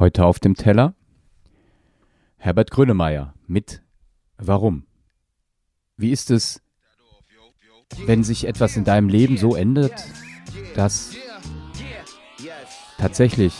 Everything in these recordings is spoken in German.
Heute auf dem Teller Herbert Grönemeyer mit Warum? Wie ist es, wenn sich etwas in deinem Leben so ändert, dass tatsächlich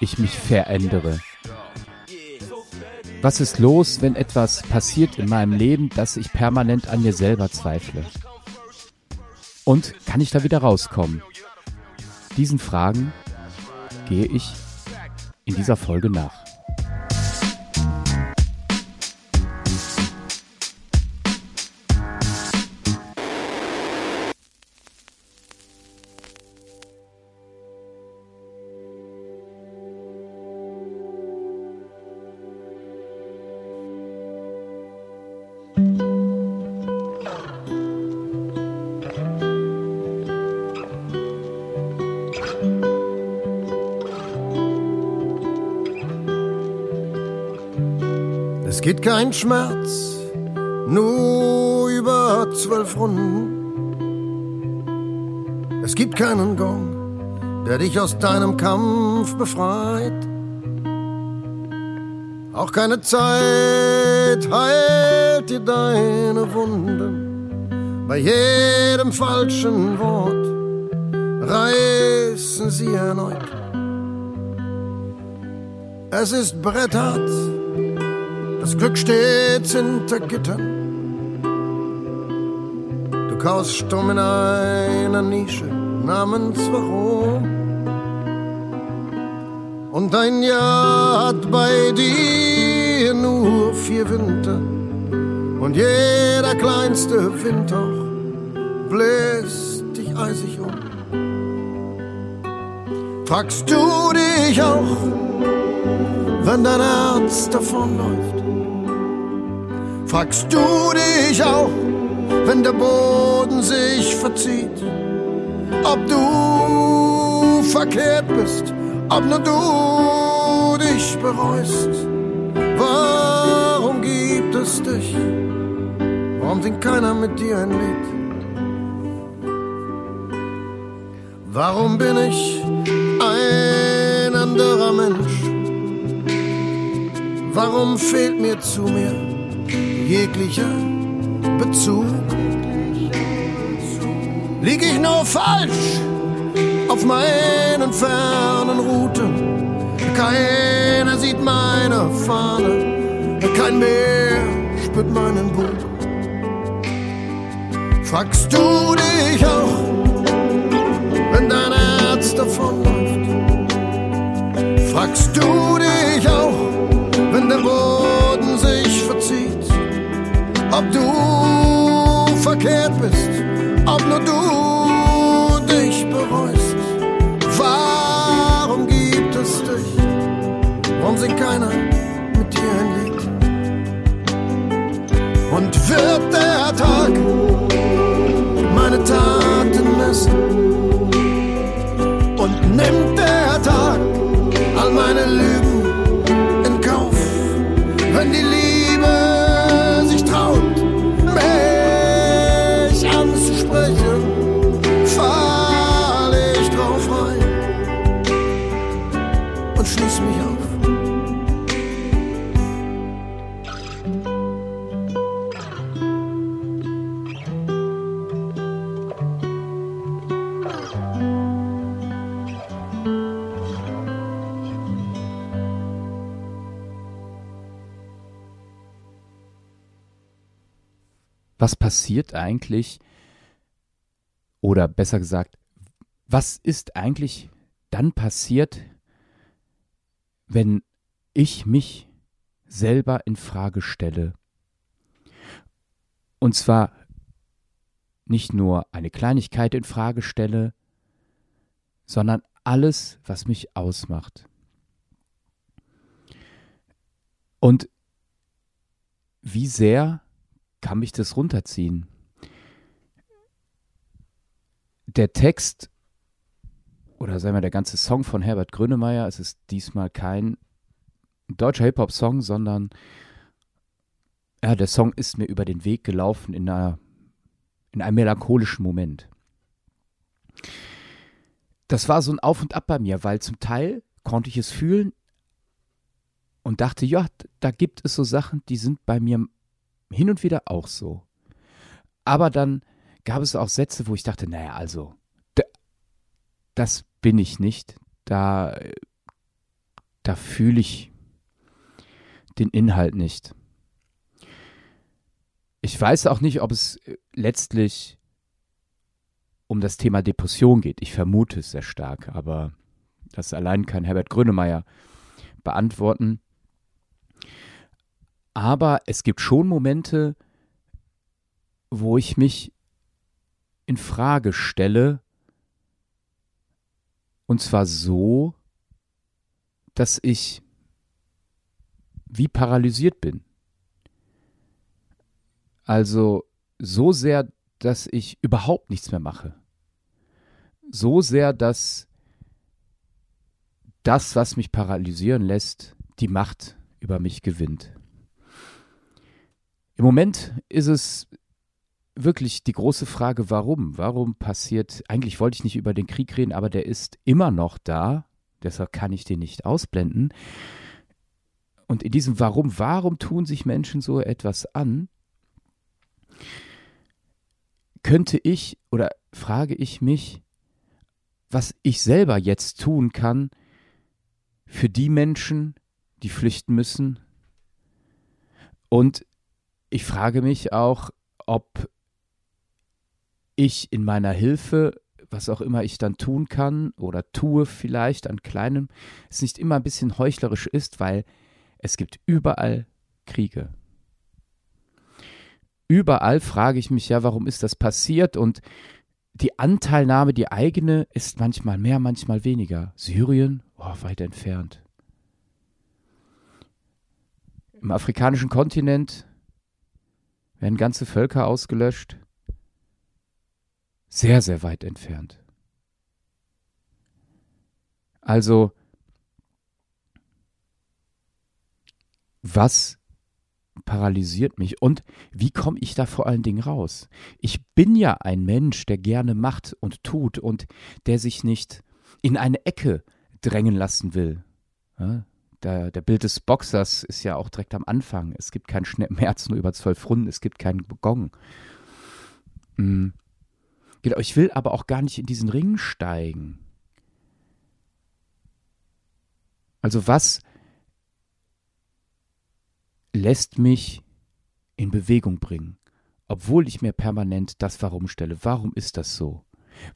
ich mich verändere? Was ist los, wenn etwas passiert in meinem Leben, dass ich permanent an mir selber zweifle? Und kann ich da wieder rauskommen? Diesen Fragen gehe ich dieser Folge nach. Geht kein Schmerz, nur über zwölf Runden. Es gibt keinen Gong, der dich aus deinem Kampf befreit. Auch keine Zeit heilt dir deine Wunden. Bei jedem falschen Wort reißen sie erneut. Es ist bretthart das Glück steht hinter Gittern. Du kaust stumm in einer Nische namens Warum. Und dein Jahr hat bei dir nur vier Winter. Und jeder kleinste Windhauch bläst dich eisig um. Fragst du dich auch, wenn dein Herz davonläuft? Fragst du dich auch, wenn der Boden sich verzieht, ob du verkehrt bist, ob nur du dich bereust? Warum gibt es dich? Warum singt keiner mit dir ein Lied? Warum bin ich ein anderer Mensch? Warum fehlt mir zu mir jeglicher Bezug. Lieg ich nur falsch auf meinen fernen Routen? Keiner sieht meine Fahne, kein Meer spürt meinen Bug. Fragst du dich auch, wenn dein Herz davonläuft? Fragst du dich auch, wenn der Boden? Ob du verkehrt bist, ob nur du dich bereust. Warum gibt es dich? Warum singt keiner mit dir ein Lied? Und wird der Tag meine Taten messen? Und nimmt der Tag all meine Lügen in Kauf, wenn die Liebe was passiert eigentlich, oder besser gesagt, was ist eigentlich dann passiert, wenn ich mich selber in Frage stelle? Und zwar nicht nur eine Kleinigkeit in Frage stelle, sondern alles, was mich ausmacht. Und wie sehr kann mich das runterziehen. Der Text oder sagen wir der ganze Song von Herbert Grönemeyer, es ist diesmal kein deutscher Hip-Hop-Song, sondern ja, der Song ist mir über den Weg gelaufen in, einer, in einem melancholischen Moment. Das war so ein Auf und Ab bei mir, weil zum Teil konnte ich es fühlen, und dachte, ja, da gibt es so Sachen, die sind bei mir hin und wieder auch so. Aber dann gab es auch Sätze, wo ich dachte, naja, also, das bin ich nicht. Da, da fühle ich den Inhalt nicht. Ich weiß auch nicht, ob es äh, letztlich um das Thema Depression geht. Ich vermute es sehr stark, aber das allein kann Herbert Grönemeyer beantworten. Aber es gibt schon Momente, wo ich mich in Frage stelle, und zwar so, dass ich wie paralysiert bin. Also so sehr, dass ich überhaupt nichts mehr mache. So sehr, dass das, was mich paralysieren lässt, die Macht über mich gewinnt. Im Moment ist es wirklich die große Frage, warum? Warum passiert, eigentlich wollte ich nicht über den Krieg reden, aber der ist immer noch da, deshalb kann ich den nicht ausblenden. Und in diesem Warum, warum tun sich Menschen so etwas an, könnte ich oder frage ich mich, was ich selber jetzt tun kann für die Menschen, die flüchten müssen. Und ich frage mich auch, ob ich in meiner Hilfe, was auch immer ich dann tun kann oder tue vielleicht an kleinem, es nicht immer ein bisschen heuchlerisch ist, weil es gibt überall Kriege. Überall frage ich mich ja, warum ist das passiert und die Anteilnahme, die eigene, ist manchmal mehr, manchmal weniger. Syrien, oh, weit entfernt. Im afrikanischen Kontinent werden ganze Völker ausgelöscht. Sehr, sehr weit entfernt. Also, was paralysiert mich und wie komme ich da vor allen Dingen raus? Ich bin ja ein Mensch, der gerne macht und tut und der sich nicht in eine Ecke drängen lassen will. Ja, der, der, Bild des Boxers ist ja auch direkt am Anfang. Es gibt keinen Schmerz nur über zwölf Runden, es gibt keinen Gong. Mhm. Genau, ich will aber auch gar nicht in diesen Ring steigen. Also was lässt mich in Bewegung bringen, obwohl ich mir permanent das Warum stelle. Warum ist das so?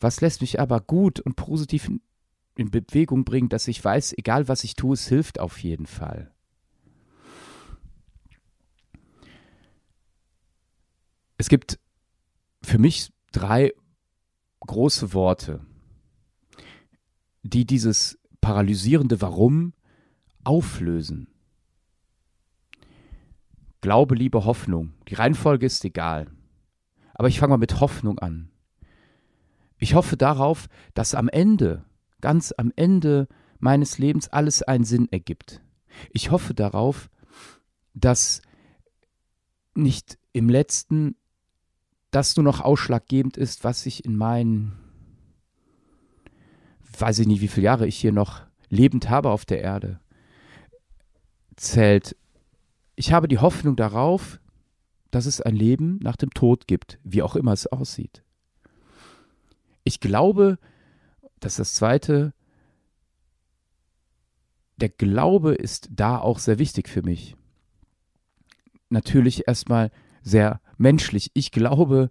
Was lässt mich aber gut und positiv in, Bewegung bringen, dass ich weiß, egal was ich tue, es hilft auf jeden Fall. Es gibt für mich drei große Worte, die dieses paralysierende Warum auflösen. Glaube, Liebe, Hoffnung. Die Reihenfolge ist egal. Aber ich fange mal mit Hoffnung an. Ich hoffe darauf, dass am Ende, ganz am Ende meines Lebens alles einen Sinn ergibt. Ich hoffe darauf, dass nicht im letzten das nur noch ausschlaggebend ist, was ich in meinen, weiß ich nicht, wie viele Jahre ich hier noch lebend habe auf der Erde, zählt. Ich habe die Hoffnung darauf, dass es ein Leben nach dem Tod gibt, wie auch immer es aussieht. Ich glaube, dass das Zweite, der Glaube ist da auch sehr wichtig für mich. Natürlich erstmal sehr menschlich. Ich glaube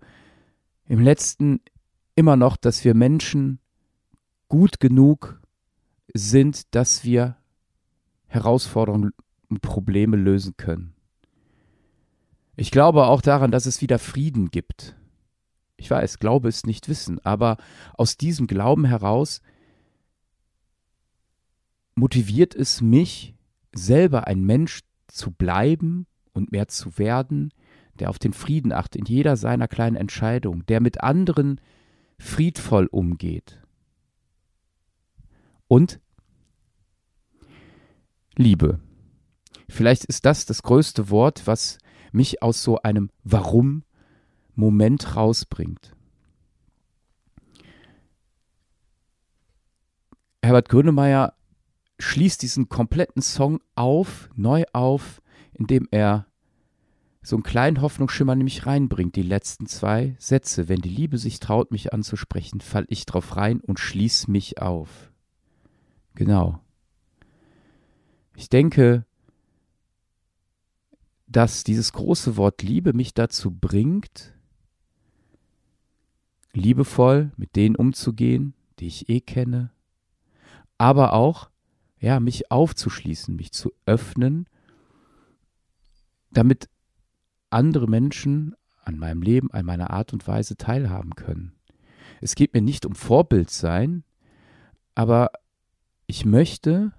im letzten immer noch, dass wir Menschen gut genug sind, dass wir Herausforderungen und Probleme lösen können. Ich glaube auch daran, dass es wieder Frieden gibt. Ich weiß, Glaube ist nicht Wissen, aber aus diesem Glauben heraus motiviert es mich, selber ein Mensch zu bleiben und mehr zu werden, der auf den Frieden achtet in jeder seiner kleinen Entscheidung, der mit anderen friedvoll umgeht. Und Liebe. Vielleicht ist das das größte Wort, was mich aus so einem Warum-Moment rausbringt. Herbert Grönemeyer schließt diesen kompletten Song auf, neu auf, indem er so einen kleinen Hoffnungsschimmer nämlich reinbringt, die letzten zwei Sätze. Wenn die Liebe sich traut, mich anzusprechen, fall ich drauf rein und schließ mich auf. Genau. Ich denke, dass dieses große Wort Liebe mich dazu bringt, liebevoll mit denen umzugehen, die ich eh kenne, aber auch, ja, mich aufzuschließen, mich zu öffnen, damit andere Menschen an meinem Leben, an meiner Art und Weise teilhaben können. Es geht mir nicht um Vorbild sein, aber ich möchte,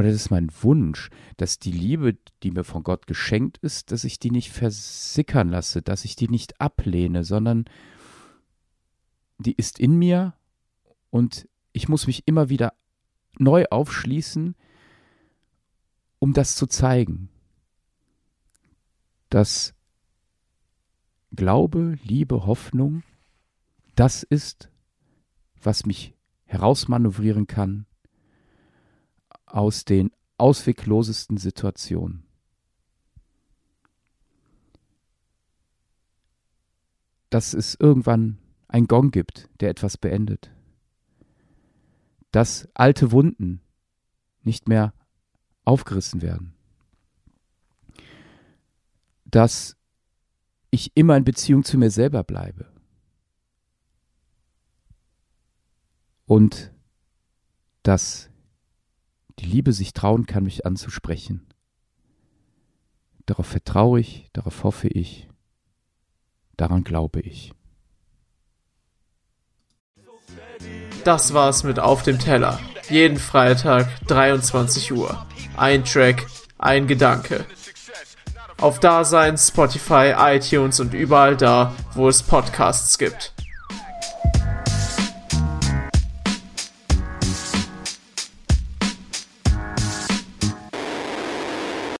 oder das ist mein Wunsch, dass die Liebe, die mir von Gott geschenkt ist, dass ich die nicht versickern lasse, dass ich die nicht ablehne, sondern die ist in mir und ich muss mich immer wieder neu aufschließen, um das zu zeigen dass Glaube, Liebe, Hoffnung das ist, was mich herausmanövrieren kann aus den ausweglosesten Situationen. Dass es irgendwann ein Gong gibt, der etwas beendet. Dass alte Wunden nicht mehr aufgerissen werden. dass ich immer in Beziehung zu mir selber bleibe. Und dass die Liebe sich trauen kann, mich anzusprechen. Darauf vertraue ich, darauf hoffe ich, daran glaube ich. Das war's mit Auf dem Teller. Jeden Freitag 23 Uhr. Ein Track, ein Gedanke auf Dasein, Spotify, iTunes und überall da, wo es Podcasts gibt.